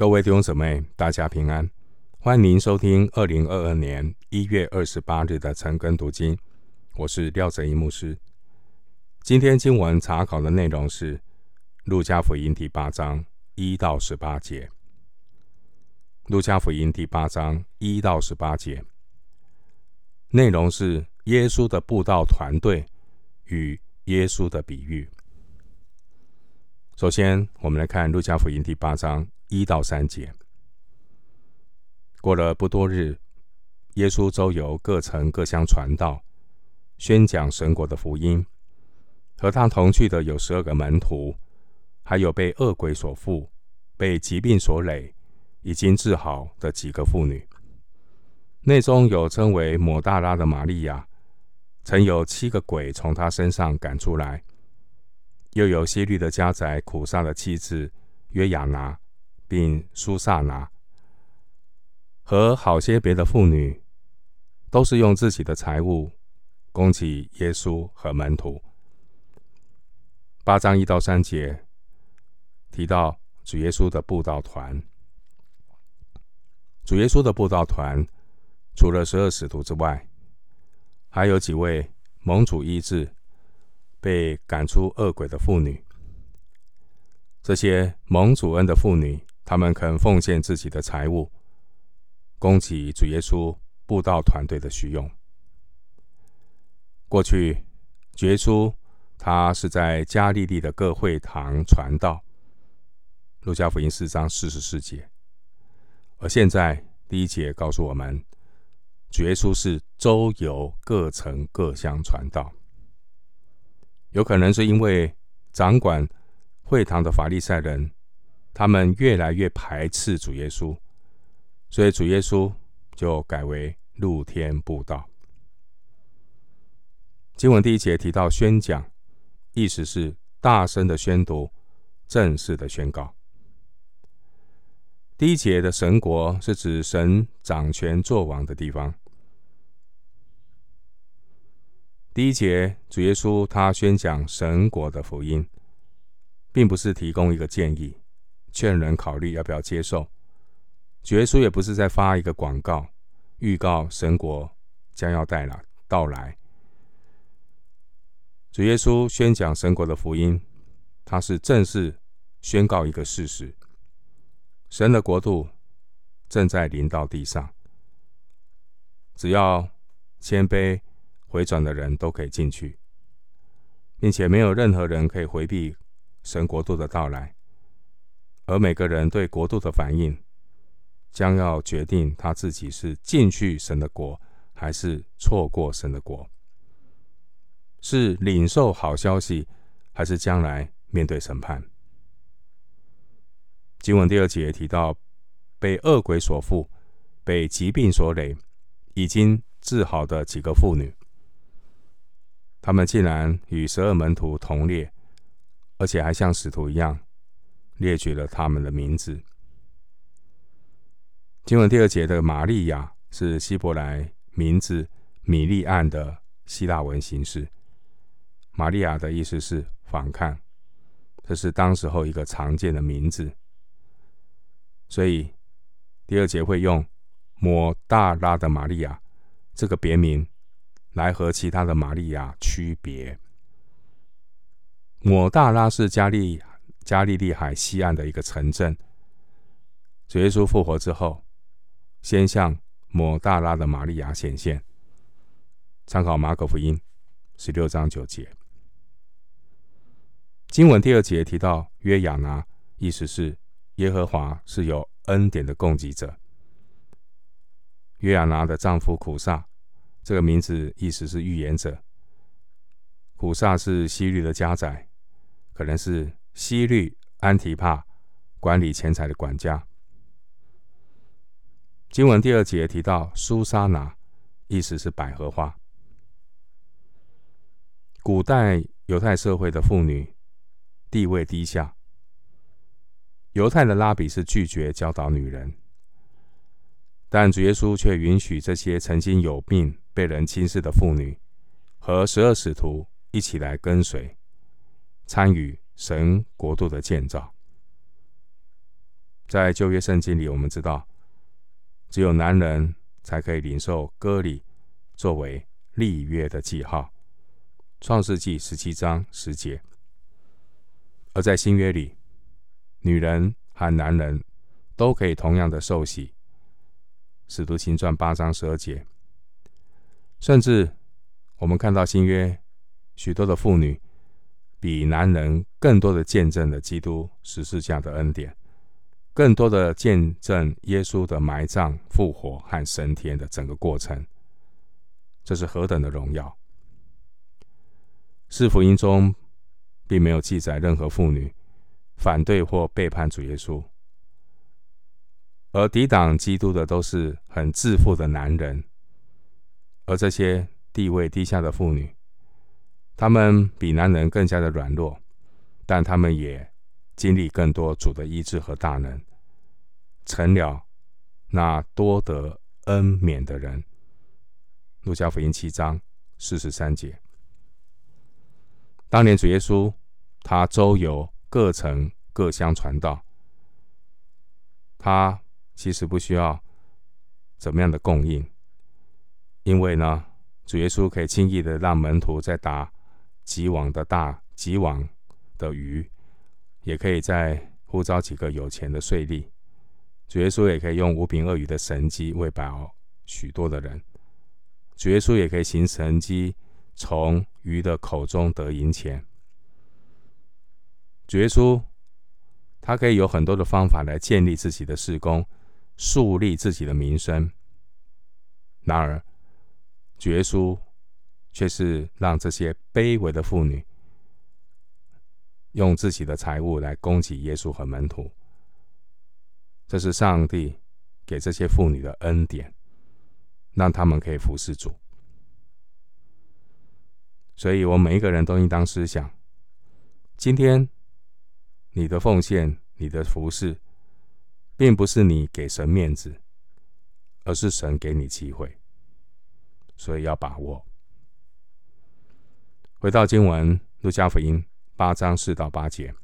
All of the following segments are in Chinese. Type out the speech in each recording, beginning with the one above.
各位弟兄姊妹，大家平安！欢迎收听二零二二年一月二十八日的晨更读经，我是廖泽一牧师。今天经文查考的内容是《路加福音》第八章一到十八节，《路加福音》第八章一到十八节内容是耶稣的布道团队与耶稣的比喻。首先，我们来看《路加福音》第八章。一到三节，过了不多日，耶稣周游各城各乡传道，宣讲神国的福音。和他同去的有十二个门徒，还有被恶鬼所附、被疾病所累、已经治好的几个妇女。内中有称为抹大拉的玛利亚，曾有七个鬼从她身上赶出来；又有希律的家宰苦撒的妻子约亚拿。并苏萨拿和好些别的妇女，都是用自己的财物供给耶稣和门徒。八章一到三节提到主耶稣的布道团，主耶稣的布道团除了十二使徒之外，还有几位蒙主医治、被赶出恶鬼的妇女。这些蒙主恩的妇女。他们肯奉献自己的财物，供给主耶稣布道团队的需用。过去，主耶稣他是在加利利的各会堂传道，路加福音四章四十四节。而现在第一节告诉我们，主耶稣是周游各城各乡传道。有可能是因为掌管会堂的法利赛人。他们越来越排斥主耶稣，所以主耶稣就改为露天布道。经文第一节提到宣讲，意思是大声的宣读、正式的宣告。第一节的神国是指神掌权作王的地方。第一节主耶稣他宣讲神国的福音，并不是提供一个建议。劝人考虑要不要接受。主耶稣也不是在发一个广告，预告神国将要带来到来。主耶稣宣讲神国的福音，他是正式宣告一个事实：神的国度正在临到地上。只要谦卑回转的人都可以进去，并且没有任何人可以回避神国度的到来。而每个人对国度的反应，将要决定他自己是进去神的国，还是错过神的国；是领受好消息，还是将来面对审判。经文第二节提到，被恶鬼所附、被疾病所累、已经治好的几个妇女，他们竟然与十二门徒同列，而且还像使徒一样。列举了他们的名字。经文第二节的玛利亚是希伯来名字米利暗的希腊文形式。玛利亚的意思是反抗，这是当时候一个常见的名字。所以第二节会用抹大拉的玛利亚这个别名来和其他的玛利亚区别。抹大拉是加利。加利利海西岸的一个城镇。主耶稣复活之后，先向抹大拉的玛利亚显现。参考马可福音十六章九节。经文第二节提到约亚拿，意思是耶和华是有恩典的供给者。约亚拿的丈夫苦撒，这个名字意思是预言者。苦撒是西律的家宰，可能是。希律安提帕管理钱财的管家。经文第二节提到苏撒拿，意思是百合花。古代犹太社会的妇女地位低下，犹太的拉比是拒绝教导女人，但主耶稣却允许这些曾经有病、被人轻视的妇女和十二使徒一起来跟随参与。神国度的建造，在旧约圣经里，我们知道，只有男人才可以领受割礼，作为立约的记号。创世纪十七章十节。而在新约里，女人和男人都可以同样的受洗。使徒行传八章十二节。甚至我们看到新约许多的妇女，比男人更多的见证了基督十字架的恩典。更多的见证耶稣的埋葬、复活和升天的整个过程，这是何等的荣耀！四福音中并没有记载任何妇女反对或背叛主耶稣，而抵挡基督的都是很自负的男人，而这些地位低下的妇女，他们比男人更加的软弱，但他们也经历更多主的医治和大能。成了那多得恩免的人。路加福音七章四十三节。当年主耶稣他周游各城各乡传道，他其实不需要怎么样的供应，因为呢，主耶稣可以轻易的让门徒在打几网的大几网的鱼，也可以再呼召几个有钱的税吏。主耶稣也可以用五饼鳄鱼的神迹喂饱许多的人。主耶稣也可以行神迹，从鱼的口中得银钱。主耶稣他可以有很多的方法来建立自己的事工，树立自己的名声。然而，主耶稣却是让这些卑微的妇女用自己的财物来供给耶稣和门徒。这是上帝给这些妇女的恩典，让他们可以服侍主。所以，我每一个人都应当思想：今天你的奉献、你的服侍，并不是你给神面子，而是神给你机会。所以要把握。回到经文，路加福音八章四到八节，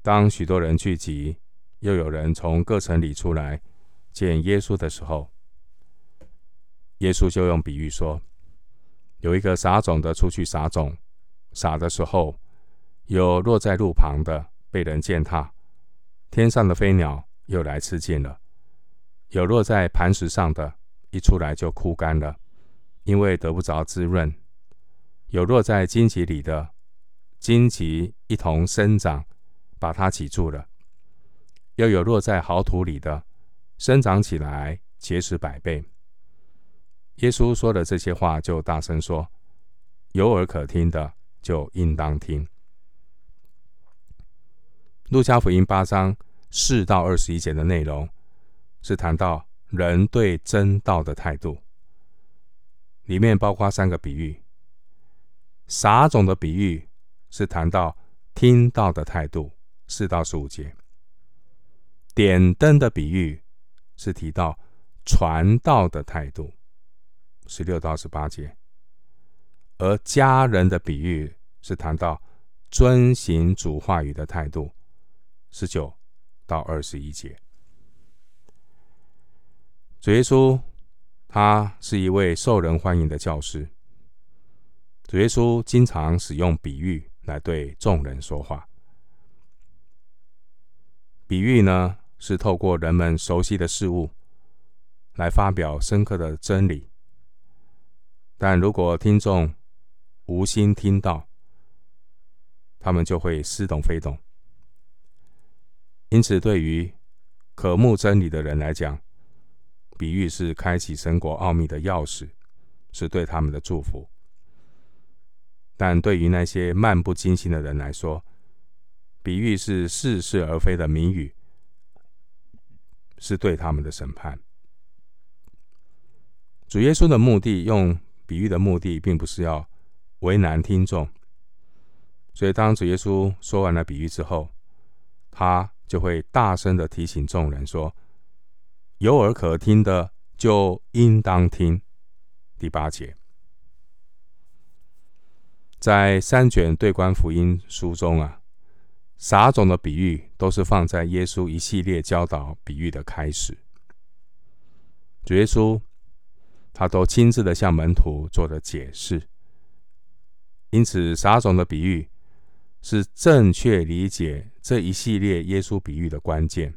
当许多人聚集。又有人从各城里出来见耶稣的时候，耶稣就用比喻说：有一个撒种的出去撒种，撒的时候，有落在路旁的，被人践踏，天上的飞鸟又来吃尽了；有落在磐石上的，一出来就枯干了，因为得不着滋润；有落在荆棘里的，荆棘一同生长，把它挤住了。又有落在好土里的，生长起来结实百倍。耶稣说了这些话，就大声说：“有耳可听的，就应当听。”路加福音八章四到二十一节的内容，是谈到人对真道的态度，里面包括三个比喻。撒种的比喻是谈到听到的态度，四到十五节。点灯的比喻是提到传道的态度，十六到十八节；而家人的比喻是谈到遵行主话语的态度，十九到二十一节。主耶稣他是一位受人欢迎的教师，主耶稣经常使用比喻来对众人说话。比喻呢，是透过人们熟悉的事物来发表深刻的真理，但如果听众无心听到，他们就会似懂非懂。因此，对于渴慕真理的人来讲，比喻是开启神国奥秘的钥匙，是对他们的祝福；但对于那些漫不经心的人来说，比喻是似是而非的谜语，是对他们的审判。主耶稣的目的，用比喻的目的，并不是要为难听众。所以，当主耶稣说完了比喻之后，他就会大声的提醒众人说：“有耳可听的，就应当听。”第八节，在三卷对观福音书中啊。撒种的比喻都是放在耶稣一系列教导比喻的开始。主耶稣他都亲自的向门徒做了解释，因此撒种的比喻是正确理解这一系列耶稣比喻的关键。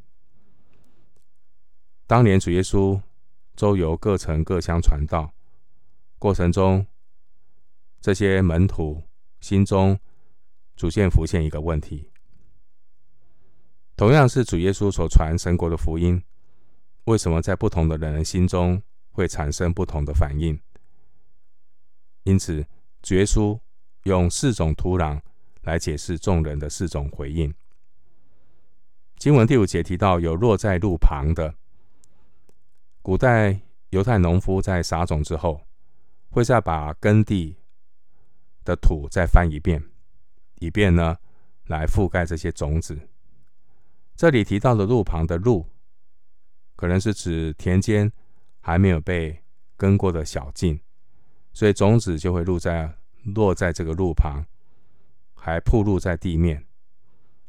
当年主耶稣周游各城各乡传道过程中，这些门徒心中逐渐浮现一个问题：同样是主耶稣所传神国的福音，为什么在不同的人心中会产生不同的反应？因此，主耶稣用四种土壤来解释众人的四种回应。经文第五节提到有落在路旁的。古代犹太农夫在撒种之后，会再把耕地的土再翻一遍，以便呢来覆盖这些种子。这里提到的路旁的路，可能是指田间还没有被耕过的小径，所以种子就会落在落在这个路旁，还铺露在地面，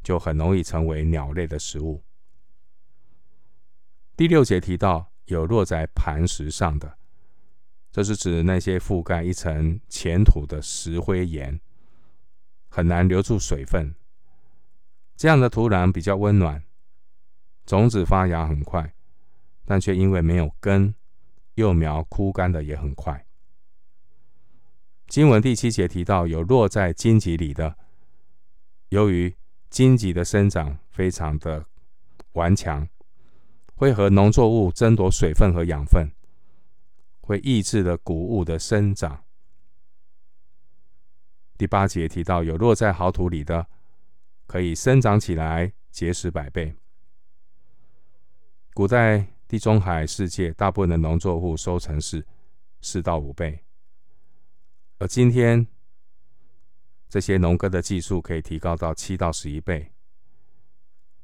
就很容易成为鸟类的食物。第六节提到。有落在磐石上的，这是指那些覆盖一层浅土的石灰岩，很难留住水分。这样的土壤比较温暖，种子发芽很快，但却因为没有根，幼苗枯干的也很快。经文第七节提到有落在荆棘里的，由于荆棘的生长非常的顽强。会和农作物争夺水分和养分，会抑制了谷物的生长。第八节提到有落在好土里的，可以生长起来，结实百倍。古代地中海世界大部分的农作物收成是四到五倍，而今天这些农耕的技术可以提高到七到十一倍。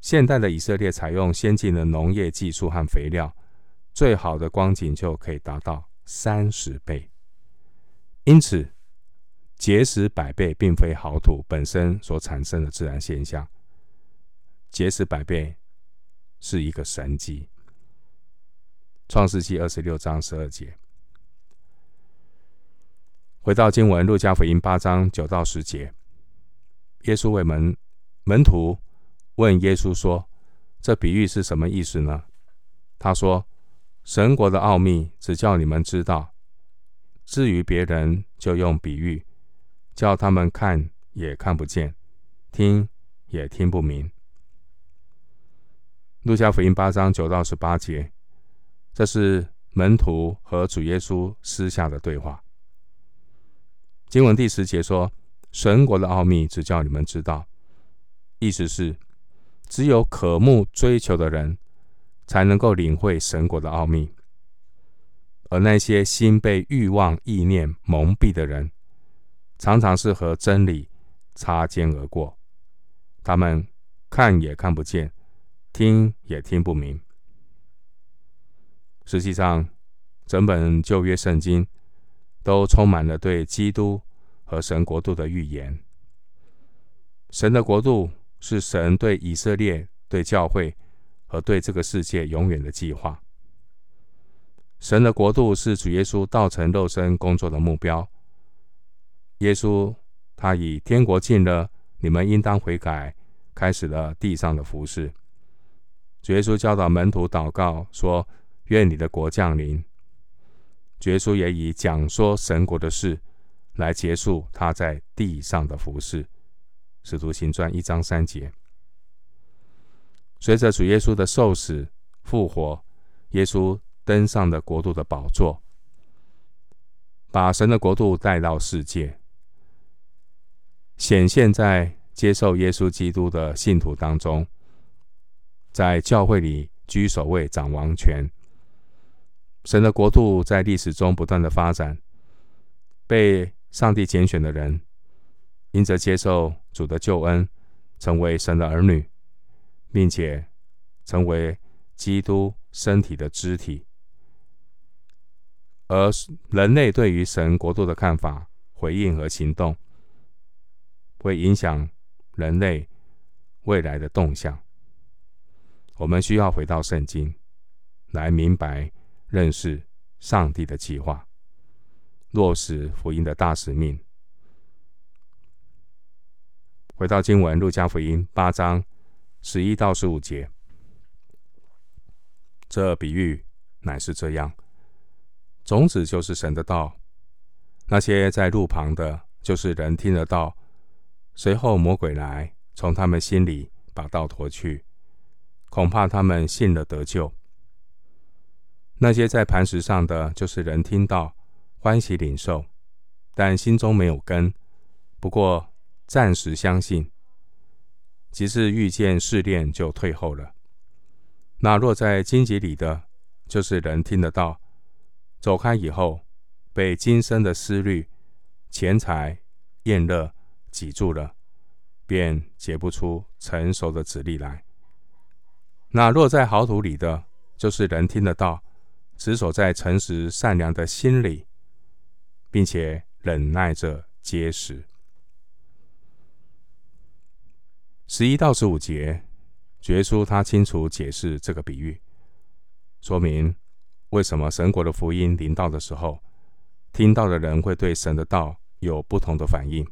现代的以色列采用先进的农业技术和肥料，最好的光景就可以达到三十倍。因此，结石百倍并非好土本身所产生的自然现象，结石百倍是一个神迹。创世纪二十六章十二节。回到经文，路加福音八章九到十节，耶稣为门门徒。问耶稣说：“这比喻是什么意思呢？”他说：“神国的奥秘只叫你们知道，至于别人，就用比喻，叫他们看也看不见，听也听不明。”路加福音八章九到十八节，这是门徒和主耶稣私下的对话。经文第十节说：“神国的奥秘只叫你们知道。”意思是。只有渴慕追求的人，才能够领会神国的奥秘。而那些心被欲望意念蒙蔽的人，常常是和真理擦肩而过。他们看也看不见，听也听不明。实际上，整本旧约圣经都充满了对基督和神国度的预言。神的国度。是神对以色列、对教会和对这个世界永远的计划。神的国度是主耶稣道成肉身工作的目标。耶稣他以天国近了，你们应当悔改，开始了地上的服事。主耶稣教导门徒祷告说：“愿你的国降临。”主耶稣也以讲说神国的事来结束他在地上的服事。使徒行传一章三节，随着主耶稣的受死、复活，耶稣登上了国度的宝座，把神的国度带到世界，显现在接受耶稣基督的信徒当中，在教会里居首位、掌王权。神的国度在历史中不断的发展，被上帝拣选的人。因着接受主的救恩，成为神的儿女，并且成为基督身体的肢体，而人类对于神国度的看法、回应和行动，会影响人类未来的动向。我们需要回到圣经，来明白认识上帝的计划，落实福音的大使命。回到经文，路加福音八章十一到十五节，这比喻乃是这样：种子就是神的道，那些在路旁的，就是人听得到，随后魔鬼来，从他们心里把道夺去，恐怕他们信了得救。那些在磐石上的，就是人听到，欢喜领受，但心中没有根，不过。暂时相信，即是遇见试炼就退后了。那落在荆棘里的，就是人听得到，走开以后，被今生的思虑、钱财、厌乐挤住了，便结不出成熟的子粒来。那落在好土里的，就是人听得到，只守在诚实善良的心里，并且忍耐着结实。十一到十五节，主耶稣他清楚解释这个比喻，说明为什么神国的福音临到的时候，听到的人会对神的道有不同的反应。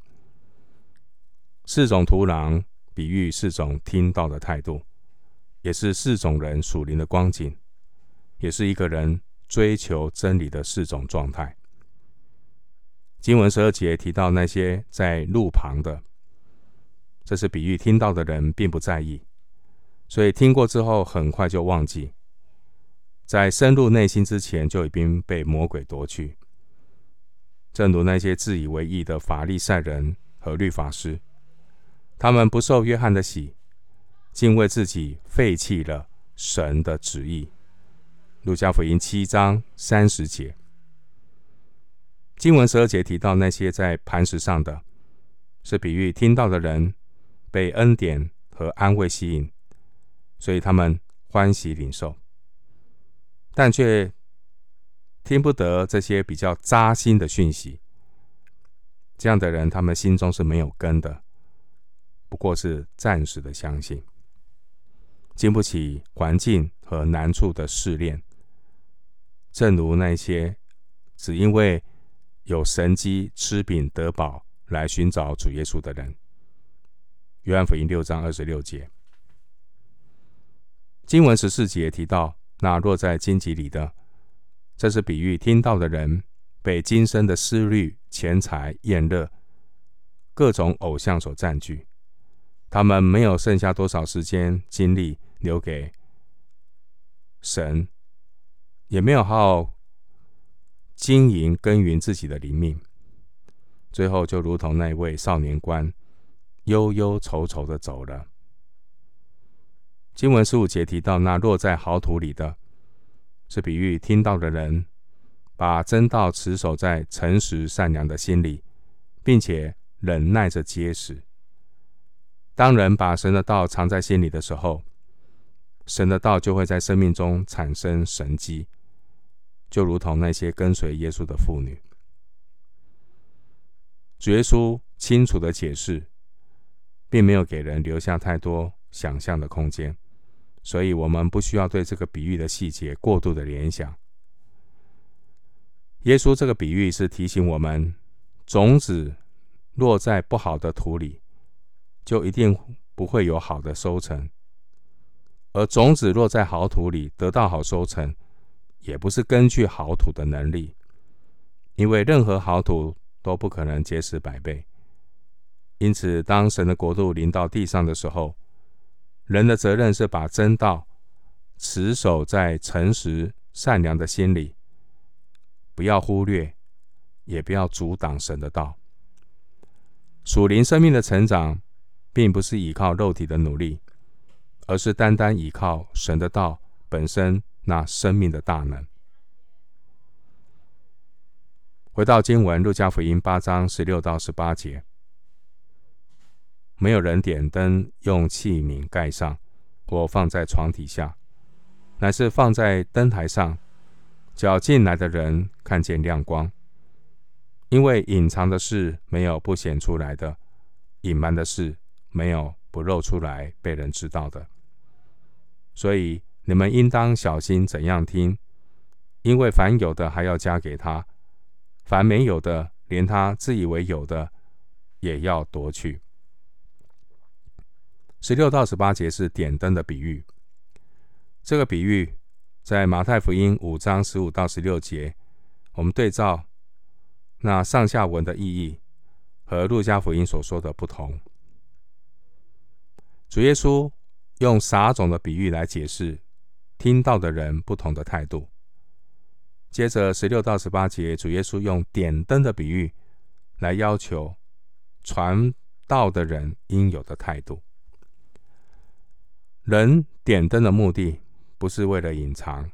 四种土壤比喻四种听到的态度，也是四种人属灵的光景，也是一个人追求真理的四种状态。经文十二节提到那些在路旁的。这是比喻，听到的人并不在意，所以听过之后很快就忘记，在深入内心之前就已经被魔鬼夺去。正如那些自以为义的法利赛人和律法师，他们不受约翰的洗，竟为自己废弃了神的旨意。路加福音七章三十节，经文十二节提到那些在磐石上的，是比喻听到的人。被恩典和安慰吸引，所以他们欢喜领受，但却听不得这些比较扎心的讯息。这样的人，他们心中是没有根的，不过是暂时的相信，经不起环境和难处的试炼。正如那些只因为有神机吃饼得饱来寻找主耶稣的人。约翰福音六章二十六节，经文十四节提到，那落在荆棘里的，这是比喻听到的人被今生的思虑、钱财、宴乐、各种偶像所占据，他们没有剩下多少时间精力留给神，也没有好好经营耕耘自己的灵命，最后就如同那位少年官。忧忧愁愁的走了。经文十五节提到，那落在豪土里的，是比喻听到的人，把真道持守在诚实善良的心里，并且忍耐着结实。当人把神的道藏在心里的时候，神的道就会在生命中产生神迹，就如同那些跟随耶稣的妇女。主耶稣清楚的解释。并没有给人留下太多想象的空间，所以我们不需要对这个比喻的细节过度的联想。耶稣这个比喻是提醒我们，种子落在不好的土里，就一定不会有好的收成；而种子落在好土里，得到好收成，也不是根据好土的能力，因为任何好土都不可能结实百倍。因此，当神的国度临到地上的时候，人的责任是把真道持守在诚实善良的心里，不要忽略，也不要阻挡神的道。属灵生命的成长，并不是依靠肉体的努力，而是单单依靠神的道本身那生命的大能。回到经文，路加福音八章十六到十八节。没有人点灯，用器皿盖上，或放在床底下，乃是放在灯台上，叫进来的人看见亮光。因为隐藏的事没有不显出来的，隐瞒的事没有不露出来被人知道的。所以你们应当小心怎样听，因为凡有的还要加给他，凡没有的，连他自以为有的也要夺去。十六到十八节是点灯的比喻。这个比喻在马太福音五章十五到十六节，我们对照那上下文的意义和路加福音所说的不同。主耶稣用撒种的比喻来解释听到的人不同的态度。接着十六到十八节，主耶稣用点灯的比喻来要求传道的人应有的态度。人点灯的目的不是为了隐藏，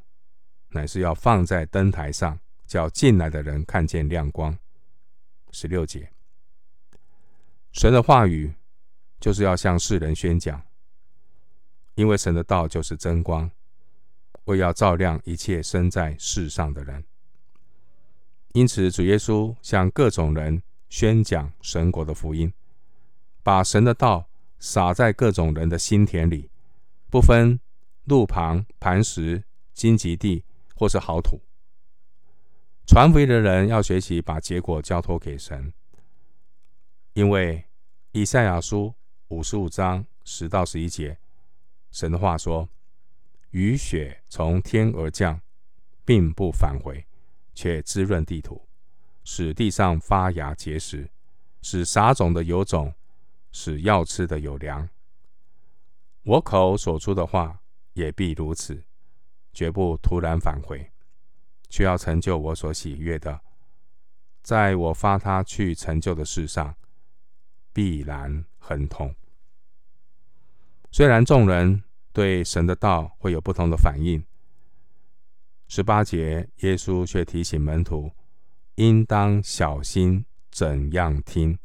乃是要放在灯台上，叫进来的人看见亮光。十六节，神的话语就是要向世人宣讲，因为神的道就是真光，为要照亮一切生在世上的人。因此，主耶稣向各种人宣讲神国的福音，把神的道撒在各种人的心田里。不分路旁、磐石、荆棘地或是好土，传福音的人要学习把结果交托给神，因为以赛亚书五十五章十到十一节，神的话说：“雨雪从天而降，并不返回，却滋润地土，使地上发芽结实，使撒种的有种，使要吃的有粮。”我口所出的话也必如此，绝不突然返回，却要成就我所喜悦的，在我发他去成就的事上，必然亨通。虽然众人对神的道会有不同的反应，十八节耶稣却提醒门徒，应当小心怎样听，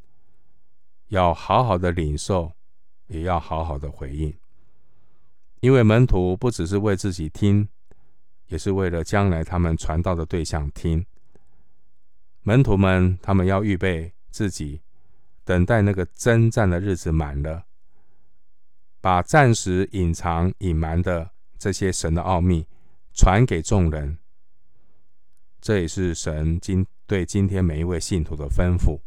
要好好的领受，也要好好的回应。因为门徒不只是为自己听，也是为了将来他们传道的对象听。门徒们，他们要预备自己，等待那个征战的日子满了，把暂时隐藏、隐瞒的这些神的奥秘传给众人。这也是神今对今天每一位信徒的吩咐。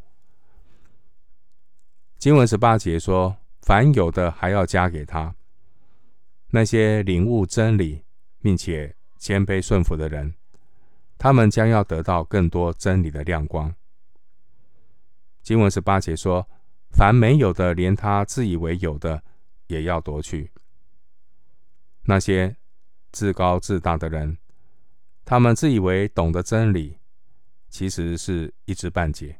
经文十八节说：“凡有的，还要加给他。”那些领悟真理并且谦卑顺服的人，他们将要得到更多真理的亮光。经文十八节说：“凡没有的，连他自以为有的，也要夺去。”那些自高自大的人，他们自以为懂得真理，其实是一知半解。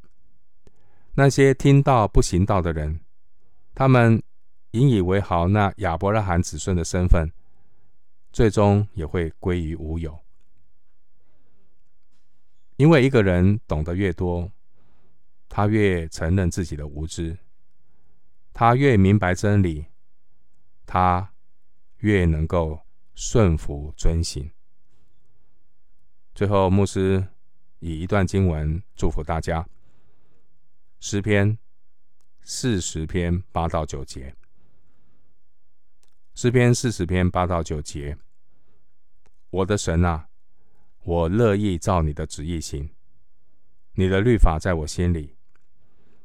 那些听到不行道的人，他们。引以为豪那亚伯拉罕子孙的身份，最终也会归于无有。因为一个人懂得越多，他越承认自己的无知，他越明白真理，他越能够顺服遵行。最后，牧师以一段经文祝福大家：诗篇四十篇八到九节。诗篇四十篇八到九节，我的神啊，我乐意照你的旨意行，你的律法在我心里。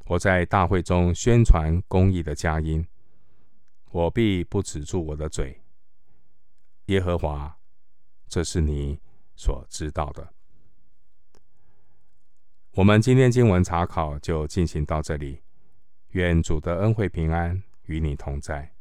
我在大会中宣传公义的佳音，我必不止住我的嘴。耶和华，这是你所知道的。我们今天经文查考就进行到这里，愿主的恩惠平安与你同在。